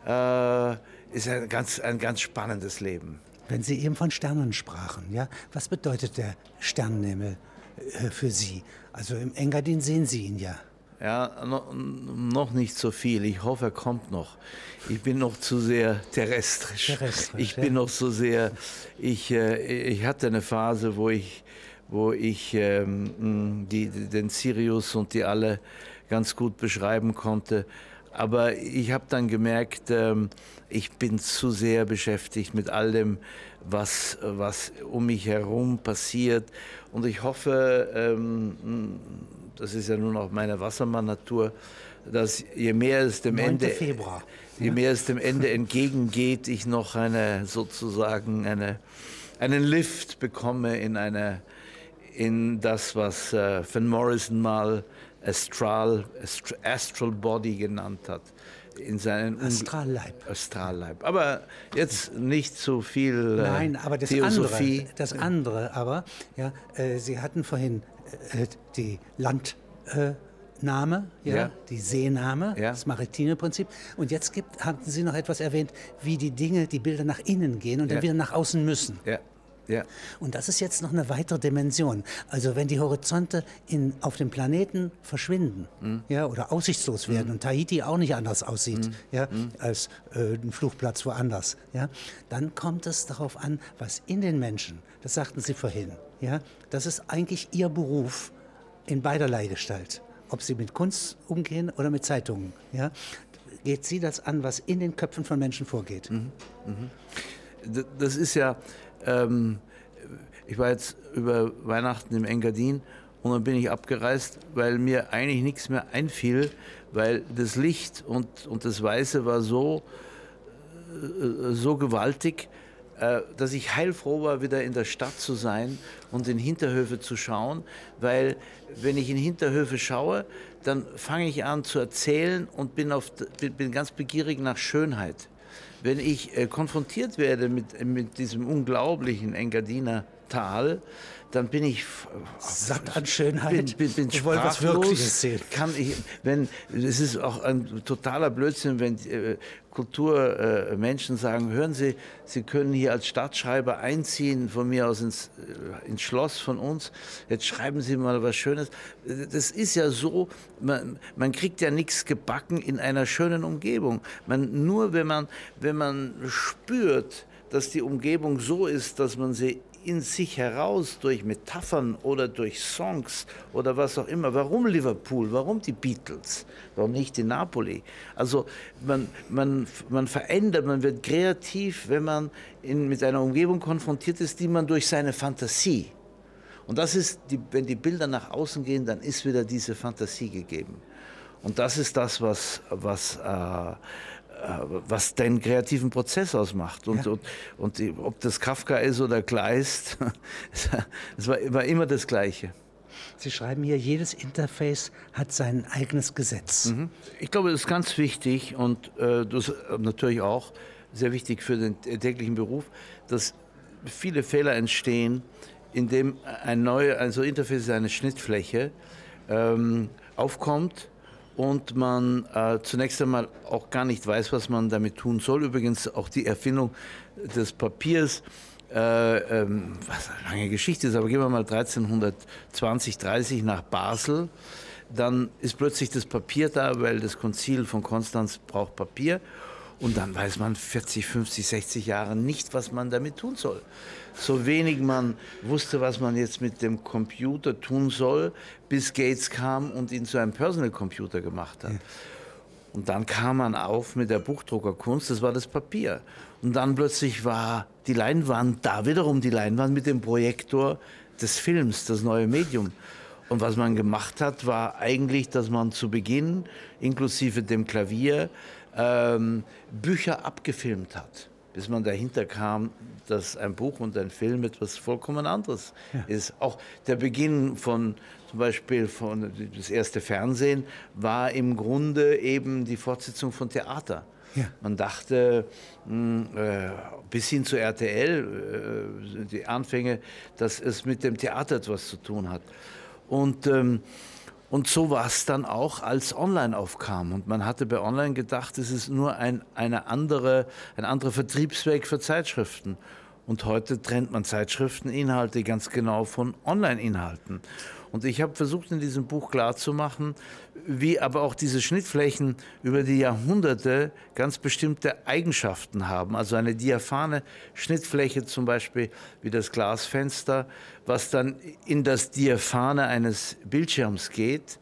[SPEAKER 1] äh, ist ein ganz, ein ganz spannendes Leben.
[SPEAKER 2] Wenn Sie eben von Sternen sprachen, ja, was bedeutet der Sternenhimmel für Sie? Also im Engadin sehen Sie ihn ja.
[SPEAKER 1] Ja, no, noch nicht so viel. Ich hoffe, er kommt noch. Ich bin noch zu sehr terrestrisch. terrestrisch ich bin ja. noch so sehr. Ich, äh, ich hatte eine Phase, wo ich, wo ich ähm, die, den Sirius und die alle ganz gut beschreiben konnte. Aber ich habe dann gemerkt, ähm, ich bin zu sehr beschäftigt mit all dem, was, was um mich herum passiert. Und ich hoffe, ähm, das ist ja nun auch meine Wassermann-Natur, dass je mehr es dem Ende,
[SPEAKER 2] Februar.
[SPEAKER 1] je mehr es dem Ende entgegengeht, ich noch eine sozusagen eine, einen Lift bekomme in eine in das, was äh, Van Morrison mal Astral, Astral Body genannt hat.
[SPEAKER 2] In seinen Astralleib.
[SPEAKER 1] Astralleib. Aber jetzt nicht so viel
[SPEAKER 2] äh, Nein, aber das
[SPEAKER 1] Theosophie.
[SPEAKER 2] Andere, das andere aber, ja, äh, Sie hatten vorhin äh, die Landnahme, ja, ja, die Seenahme, ja. das maritime Prinzip. Und jetzt gibt, hatten Sie noch etwas erwähnt, wie die Dinge, die Bilder nach innen gehen und ja. dann wieder nach außen müssen.
[SPEAKER 1] Ja. Ja.
[SPEAKER 2] Und das ist jetzt noch eine weitere Dimension. Also wenn die Horizonte in, auf dem Planeten verschwinden mhm. ja, oder aussichtslos werden mhm. und Tahiti auch nicht anders aussieht mhm. ja, mhm. als äh, ein Flugplatz woanders, ja, dann kommt es darauf an, was in den Menschen, das sagten Sie vorhin, ja, das ist eigentlich Ihr Beruf in beiderlei Gestalt. Ob Sie mit Kunst umgehen oder mit Zeitungen. Ja, geht Sie das an, was in den Köpfen von Menschen vorgeht? Mhm.
[SPEAKER 1] Mhm. Das ist ja ähm, ich war jetzt über Weihnachten im Engadin und dann bin ich abgereist, weil mir eigentlich nichts mehr einfiel, weil das Licht und, und das Weiße war so, äh, so gewaltig, äh, dass ich heilfroh war, wieder in der Stadt zu sein und in Hinterhöfe zu schauen, weil wenn ich in Hinterhöfe schaue, dann fange ich an zu erzählen und bin, auf, bin ganz begierig nach Schönheit wenn ich äh, konfrontiert werde mit, mit diesem unglaublichen Engadiner Tal, dann bin ich
[SPEAKER 2] satt an Schönheit.
[SPEAKER 1] Bin, bin, bin was Wirkliches sehen. Kann ich, wenn es ist auch ein totaler Blödsinn, wenn äh, Kulturmenschen äh, sagen: Hören Sie, Sie können hier als Stadtschreiber einziehen, von mir aus ins, äh, ins Schloss von uns. Jetzt schreiben Sie mal was Schönes. Das ist ja so, man, man kriegt ja nichts gebacken in einer schönen Umgebung. Man, nur wenn man, wenn man spürt, dass die Umgebung so ist, dass man sie in sich heraus durch Metaphern oder durch Songs oder was auch immer. Warum Liverpool? Warum die Beatles? Warum nicht die Napoli? Also man, man, man verändert, man wird kreativ, wenn man in, mit einer Umgebung konfrontiert ist, die man durch seine Fantasie und das ist, die, wenn die Bilder nach außen gehen, dann ist wieder diese Fantasie gegeben. Und das ist das, was, was, äh, was den kreativen Prozess ausmacht. Und, ja. und, und ob das Kafka ist oder Kleist, [laughs] es war, war immer das Gleiche.
[SPEAKER 2] Sie schreiben hier, jedes Interface hat sein eigenes Gesetz. Mhm.
[SPEAKER 1] Ich glaube, das ist ganz wichtig und äh, das natürlich auch sehr wichtig für den täglichen Beruf, dass viele Fehler entstehen, indem ein neues, also Interface ist eine Schnittfläche, ähm, aufkommt und man äh, zunächst einmal auch gar nicht weiß, was man damit tun soll. Übrigens auch die Erfindung des Papiers, äh, ähm, was eine lange Geschichte ist, aber gehen wir mal 1320, 30 nach Basel. Dann ist plötzlich das Papier da, weil das Konzil von Konstanz braucht Papier. Und dann weiß man 40, 50, 60 Jahre nicht, was man damit tun soll. So wenig man wusste, was man jetzt mit dem Computer tun soll, bis Gates kam und ihn zu einem Personal Computer gemacht hat. Ja. Und dann kam man auf mit der Buchdruckerkunst, das war das Papier. Und dann plötzlich war die Leinwand, da wiederum die Leinwand mit dem Projektor des Films, das neue Medium. Und was man gemacht hat, war eigentlich, dass man zu Beginn, inklusive dem Klavier, ähm, Bücher abgefilmt hat, bis man dahinter kam, dass ein Buch und ein Film etwas vollkommen anderes ja. ist. Auch der Beginn von zum Beispiel von das erste Fernsehen war im Grunde eben die Fortsetzung von Theater. Ja. Man dachte, mh, hm, äh, bis hin zu RTL, äh, die Anfänge, dass es mit dem Theater etwas zu tun hat. Und ähm, und so war es dann auch, als Online aufkam. Und man hatte bei Online gedacht, es ist nur ein, eine andere, ein anderer Vertriebsweg für Zeitschriften. Und heute trennt man Zeitschrifteninhalte ganz genau von Online-Inhalten. Und ich habe versucht, in diesem Buch klarzumachen, wie aber auch diese Schnittflächen über die Jahrhunderte ganz bestimmte Eigenschaften haben. Also eine diaphane Schnittfläche zum Beispiel wie das Glasfenster, was dann in das Diaphane eines Bildschirms geht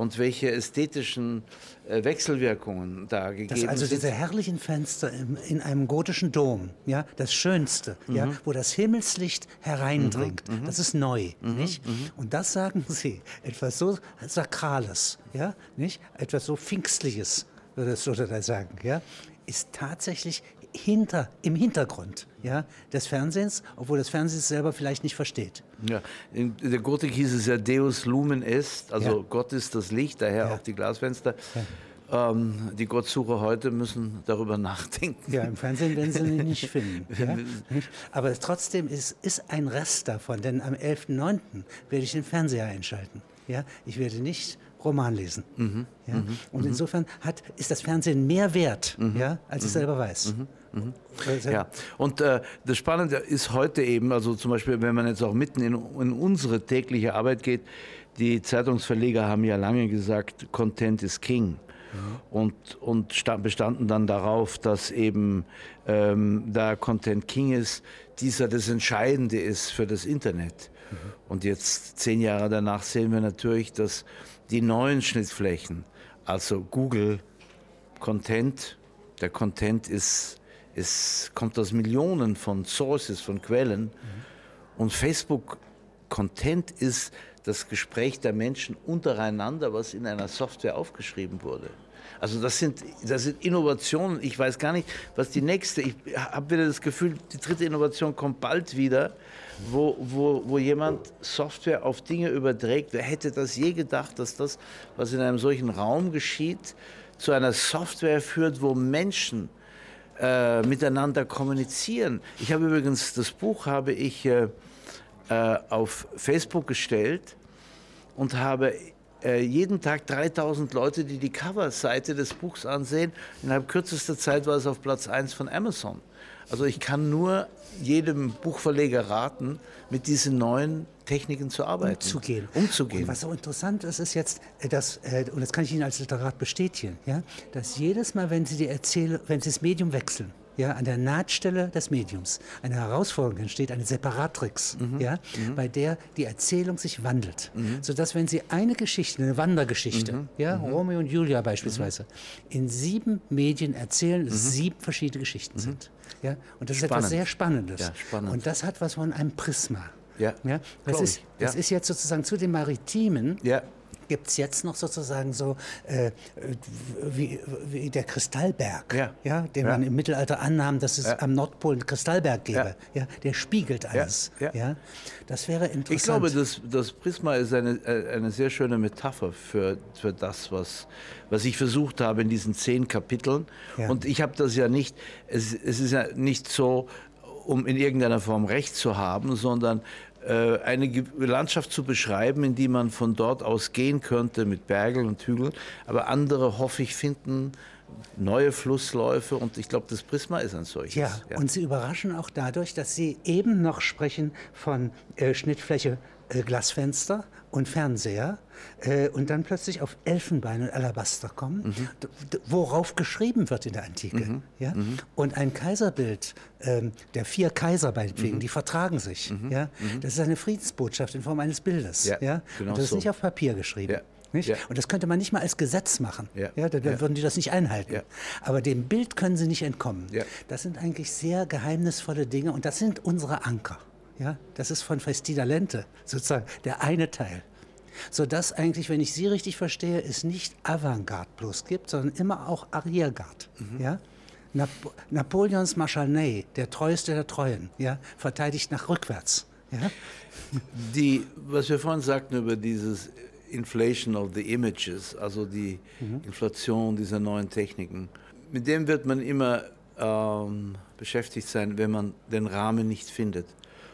[SPEAKER 1] und welche ästhetischen äh, Wechselwirkungen da gegeben das
[SPEAKER 2] also
[SPEAKER 1] sind.
[SPEAKER 2] diese herrlichen Fenster im, in einem gotischen Dom, ja, das Schönste, mhm. ja, wo das Himmelslicht hereindringt, mhm. mhm. das ist neu, mhm. nicht? Mhm. Und das sagen [laughs] Sie, etwas so Sakrales, ja, nicht? Etwas so Pfingstliches, würde ich sagen, ja, ist tatsächlich hinter, im Hintergrund ja, des Fernsehens, obwohl das Fernsehen es selber vielleicht nicht versteht.
[SPEAKER 1] Ja, in der Gotik hieß es ja Deus Lumen est, also ja. Gott ist das Licht, daher ja. auch die Glasfenster. Ja. Ähm, die Gottsucher heute müssen darüber nachdenken.
[SPEAKER 2] Ja, im Fernsehen werden sie ihn [laughs] nicht finden. Aber trotzdem ist, ist ein Rest davon, denn am 11.09. werde ich den Fernseher einschalten. Ja? Ich werde nicht Roman lesen. Mhm. Ja? Mhm. Und mhm. insofern hat, ist das Fernsehen mehr wert, mhm. ja, als ich mhm. selber weiß. Mhm.
[SPEAKER 1] Ja, und äh, das Spannende ist heute eben, also zum Beispiel, wenn man jetzt auch mitten in, in unsere tägliche Arbeit geht, die Zeitungsverleger haben ja lange gesagt, Content is King. Und, und bestanden dann darauf, dass eben ähm, da Content King ist, dieser das Entscheidende ist für das Internet. Mhm. Und jetzt, zehn Jahre danach, sehen wir natürlich, dass die neuen Schnittflächen, also Google Content, der Content ist es kommt aus Millionen von Sources, von Quellen. Mhm. Und Facebook Content ist das Gespräch der Menschen untereinander, was in einer Software aufgeschrieben wurde. Also das sind, das sind Innovationen. Ich weiß gar nicht, was die nächste. Ich habe wieder das Gefühl, die dritte Innovation kommt bald wieder, wo, wo, wo jemand Software auf Dinge überträgt. Wer hätte das je gedacht, dass das, was in einem solchen Raum geschieht, zu einer Software führt, wo Menschen äh, miteinander kommunizieren. Ich habe übrigens, das Buch habe ich äh, äh auf Facebook gestellt und habe äh, jeden Tag 3000 Leute, die die Coverseite des Buchs ansehen. Innerhalb kürzester Zeit war es auf Platz 1 von Amazon. Also ich kann nur jedem Buchverleger raten, mit diesen neuen Techniken zu arbeiten.
[SPEAKER 2] Umzugehen.
[SPEAKER 1] Umzugehen.
[SPEAKER 2] Und was so interessant ist, ist jetzt, äh, dass, äh, und das kann ich Ihnen als Literat bestätigen, ja, dass jedes Mal, wenn Sie, die Erzähl wenn Sie das Medium wechseln, ja, an der Nahtstelle des Mediums eine Herausforderung entsteht, eine Separatrix,
[SPEAKER 1] Mhm.
[SPEAKER 2] ja, bei der die Erzählung sich wandelt. Sodass, wenn Sie eine Geschichte, eine Wandergeschichte,
[SPEAKER 1] Mhm.
[SPEAKER 2] ja, Romeo und Julia beispielsweise, in sieben Medien erzählen, es sieben verschiedene Geschichten sind. Ja, und das ist etwas
[SPEAKER 1] Mhm. Spannend.
[SPEAKER 2] sehr Spannendes.
[SPEAKER 1] Ja, spannend.
[SPEAKER 2] Und das hat was von einem Prisma.
[SPEAKER 1] Ja,
[SPEAKER 2] Ja, das ist, das
[SPEAKER 1] Ja.
[SPEAKER 2] ist jetzt sozusagen zu den Maritimen
[SPEAKER 1] Ja,
[SPEAKER 2] gibt es jetzt noch sozusagen so äh, äh, wie, wie der Kristallberg,
[SPEAKER 1] Ja.
[SPEAKER 2] den
[SPEAKER 1] Ja.
[SPEAKER 2] man im Mittelalter annahm, dass es
[SPEAKER 1] Ja.
[SPEAKER 2] am Nordpol einen Kristallberg gäbe. Ja. der spiegelt alles. Ja.
[SPEAKER 1] Ja.
[SPEAKER 2] Das wäre interessant.
[SPEAKER 1] Ich glaube, das, das Prisma ist eine, äh, eine sehr schöne Metapher für, für das, was, was ich versucht habe in diesen zehn Kapiteln.
[SPEAKER 2] Ja.
[SPEAKER 1] Und ich habe das ja nicht, es, es ist ja nicht so, um in irgendeiner Form Recht zu haben, sondern eine Ge- Landschaft zu beschreiben, in die man von dort aus gehen könnte mit Bergen und Hügeln. Aber andere, hoffe ich, finden neue Flussläufe und ich glaube, das Prisma ist ein solches.
[SPEAKER 2] Ja, und Sie überraschen auch dadurch, dass Sie eben noch sprechen von äh, Schnittfläche äh, Glasfenster und Fernseher äh, und dann plötzlich auf Elfenbein und Alabaster kommen, d- worauf geschrieben wird in der Antike. Ja? Und ein Kaiserbild ähm, der vier Kaiser meinetwegen, die vertragen sich. Ja? Das ist eine Friedensbotschaft in Form eines Bildes.
[SPEAKER 1] Ja,
[SPEAKER 2] Ja?
[SPEAKER 1] genau
[SPEAKER 2] und das ist
[SPEAKER 1] so.
[SPEAKER 2] nicht auf Papier geschrieben.
[SPEAKER 1] Ja.
[SPEAKER 2] Nicht?
[SPEAKER 1] Ja.
[SPEAKER 2] Und das könnte man nicht mal als Gesetz machen.
[SPEAKER 1] Ja.
[SPEAKER 2] Ja, dann
[SPEAKER 1] Ja.
[SPEAKER 2] würden die das nicht einhalten. Aber dem Bild können sie nicht entkommen.
[SPEAKER 1] Ja.
[SPEAKER 2] Das sind eigentlich sehr geheimnisvolle Dinge und das sind unsere Anker. Ja, das ist von Festina Lente sozusagen der eine Teil. Sodass eigentlich, wenn ich Sie richtig verstehe, es nicht Avantgarde bloß gibt, sondern immer auch Arriergarde.
[SPEAKER 1] Mhm.
[SPEAKER 2] Ja? Nap Napoleons Marschall Ney, der treueste der Treuen, ja, verteidigt nach rückwärts. Ja? [laughs]
[SPEAKER 1] Die, was wir vorhin sagten über dieses Inflation of the Images, also die Inflation dieser neuen Techniken, mit dem wird man immer ähm, beschäftigt sein, wenn man den Rahmen nicht findet.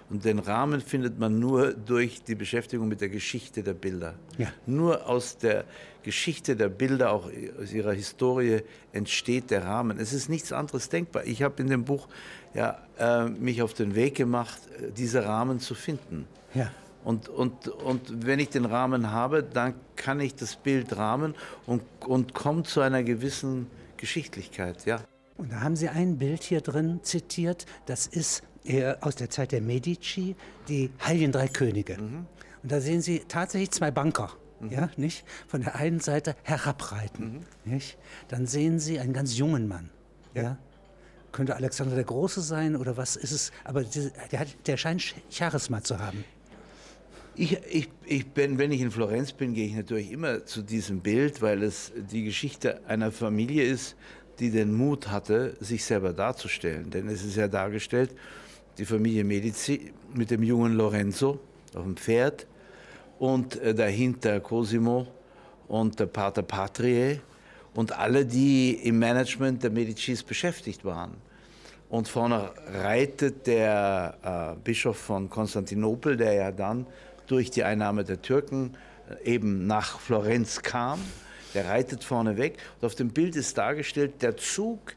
[SPEAKER 1] Und den Rahmen findet man nur durch die Beschäftigung mit der Geschichte der Bilder.
[SPEAKER 2] Ja.
[SPEAKER 1] Nur aus der Geschichte der Bilder, auch aus ihrer Historie, entsteht der Rahmen. Es ist nichts anderes denkbar. Ich habe in dem Buch ja, äh, mich auf den Weg gemacht, äh, diese Rahmen zu finden.
[SPEAKER 2] Ja.
[SPEAKER 1] Und, und, und wenn ich den Rahmen habe, dann kann ich das Bild rahmen und, und komme zu einer gewissen Geschichtlichkeit. Ja.
[SPEAKER 2] Und da haben Sie ein Bild hier drin zitiert, das ist äh, aus der Zeit der Medici, die Heiligen Drei Könige. Und da sehen Sie tatsächlich zwei Banker. Ja, nicht? Von der einen Seite herabreiten. Nicht? Dann sehen Sie einen ganz jungen Mann. Ja. Könnte Alexander der Große sein oder was ist es? Aber der, hat, der scheint Charisma zu haben.
[SPEAKER 1] Ich, ich, ich bin, wenn ich in Florenz bin, gehe ich natürlich immer zu diesem Bild, weil es die Geschichte einer Familie ist, die den Mut hatte, sich selber darzustellen. Denn es ist ja dargestellt, die Familie Medici mit dem jungen Lorenzo auf dem Pferd und äh, dahinter Cosimo und der Pater Patrie und alle, die im Management der Medicis beschäftigt waren. Und vorne reitet der äh, Bischof von Konstantinopel, der ja dann durch die Einnahme der Türken äh, eben nach Florenz kam. Der reitet vorne weg. Und auf dem Bild ist dargestellt der Zug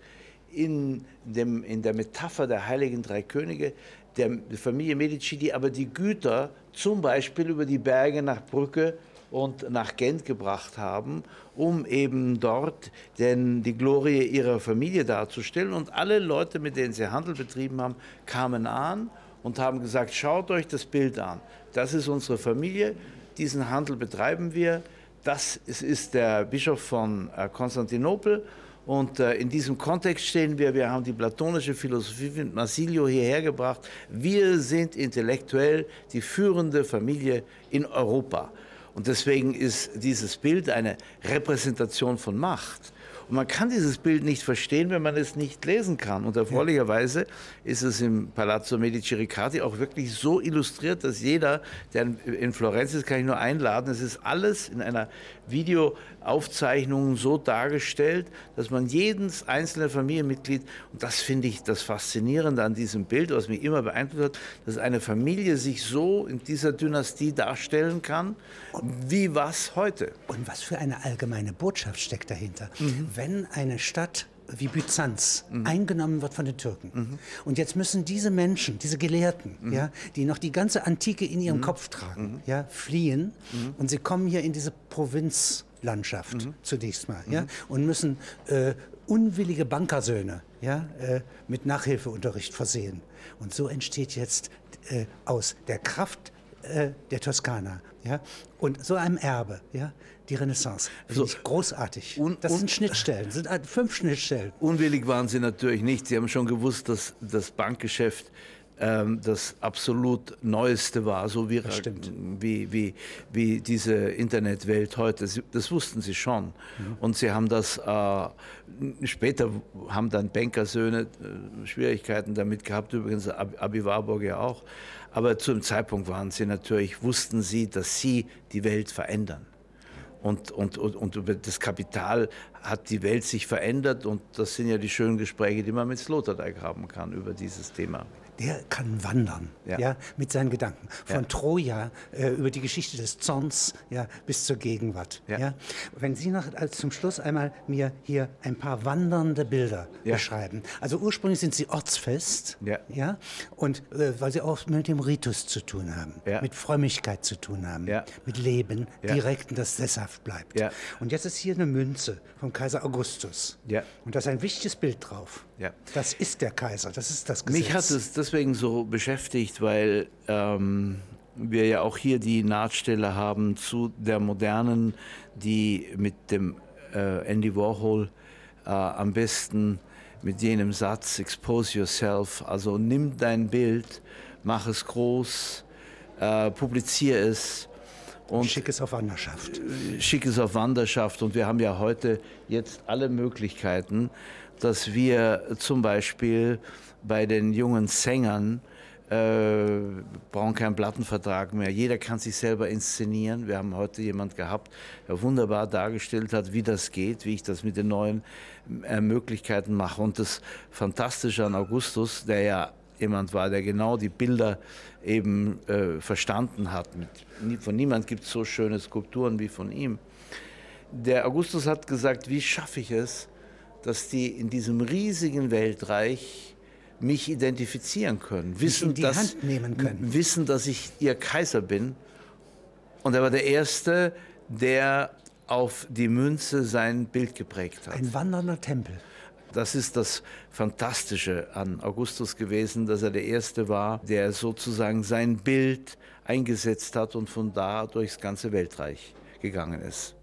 [SPEAKER 1] in, dem, in der Metapher der heiligen drei Könige, der Familie Medici, die aber die Güter zum Beispiel über die Berge nach Brücke und nach Gent gebracht haben, um eben dort denn die Glorie ihrer Familie darzustellen. Und alle Leute, mit denen sie Handel betrieben haben, kamen an und haben gesagt, schaut euch das Bild an. Das ist unsere Familie, diesen Handel betreiben wir. Das ist, der Bischof von äh, Konstantinopel. Und äh, in diesem Kontext stehen wir, wir haben die platonische Philosophie mit Marsilio hierher gebracht. Wir sind intellektuell die führende Familie in Europa. Und deswegen ist dieses Bild eine Repräsentation von Macht. Und man kann dieses Bild nicht verstehen, wenn man es nicht lesen kann. Und erfreulicherweise ist es im Palazzo Medici Riccardi auch wirklich so illustriert, dass jeder, der in Florenz ist, kann ich nur einladen. Es ist alles in einer Videoaufzeichnung so dargestellt, dass man jedes einzelne Familienmitglied, und das finde ich das Faszinierende an diesem Bild, was mich immer beeindruckt hat, dass eine Familie sich so in dieser Dynastie darstellen kann, wie was heute.
[SPEAKER 2] Und was für eine allgemeine Botschaft steckt dahinter. Wenn eine Stadt wie Byzanz eingenommen wird von den Türken. Und jetzt müssen diese Menschen, diese Gelehrten, ja, die noch die ganze Antike in ihrem Kopf tragen, ja, fliehen. Und sie kommen hier in diese Provinzlandschaft zunächst mal ja, und müssen äh, unwillige Bankersöhne ja, äh, mit Nachhilfeunterricht versehen. Und so entsteht jetzt äh, aus der Kraft äh, der Toskana ja, und so einem Erbe ja, die Renaissance. Finde also, ich großartig. Un, das sind Schnittstellen, sind fünf Schnittstellen.
[SPEAKER 1] Unwillig waren Sie natürlich nicht. Sie haben schon gewusst, dass das Bankgeschäft ähm, das absolut Neueste war, so wie, wie, wie, wie, diese Internetwelt heute. Das wussten sie schon. Mhm. Und sie haben das, äh, später haben dann Bankersöhne äh, Schwierigkeiten damit gehabt, übrigens Abi Warburg ja auch. Aber zum Zeitpunkt waren sie natürlich, wussten sie, dass sie die Welt verändern. Und, und, und, und über das Kapital hat die Welt sich verändert und das sind ja die schönen Gespräche, die man mit Sloterdijk haben kann über dieses Thema
[SPEAKER 2] der kann wandern ja. ja mit seinen Gedanken. Von ja. Troja äh, über die Geschichte des Zorns ja, bis zur Gegenwart. Ja. ja. Wenn Sie noch als zum Schluss einmal mir hier ein paar wandernde Bilder beschreiben. Also ursprünglich sind sie ortsfest, ja. Ja, und äh, weil sie auch mit dem Ritus zu tun haben, mit Frömmigkeit zu tun haben, mit Leben, direkt, das sesshaft bleibt. Und jetzt ist hier eine Münze vom Kaiser Augustus. Und da ist ein wichtiges Bild drauf. Das ist der Kaiser, das ist das Gesetz.
[SPEAKER 1] Mich hat es deswegen so beschäftigt, weil ähm, wir ja auch hier die Nahtstelle haben zu der modernen, die mit dem äh, Andy Warhol äh, am besten mit jenem Satz Expose yourself, also nimm dein Bild, mach es groß, äh, publiziere es.
[SPEAKER 2] Und schick es auf Wanderschaft.
[SPEAKER 1] Schick es auf Wanderschaft. Und wir haben ja heute jetzt alle Möglichkeiten, dass wir zum Beispiel bei den jungen Sängern äh, brauchen keinen Plattenvertrag mehr. Jeder kann sich selber inszenieren. Wir haben heute jemand gehabt, der wunderbar dargestellt hat, wie das geht, wie ich das mit den neuen äh, Möglichkeiten mache. Und das Fantastische an Augustus, der ja jemand war, der genau die Bilder eben äh, verstanden hat. Mit, von niemand gibt es so schöne Skulpturen wie von ihm. Der Augustus hat gesagt, wie schaffe ich es, dass die in diesem riesigen Weltreich mich identifizieren können, wissen,
[SPEAKER 2] die dass, Hand nehmen können.
[SPEAKER 1] wissen, dass ich ihr Kaiser bin. Und er war der Erste, der auf die Münze sein Bild geprägt hat.
[SPEAKER 2] Ein wandernder Tempel.
[SPEAKER 1] Das ist das Fantastische an Augustus gewesen, dass er der Erste war, der sozusagen sein Bild eingesetzt hat und von da durchs ganze Weltreich gegangen ist.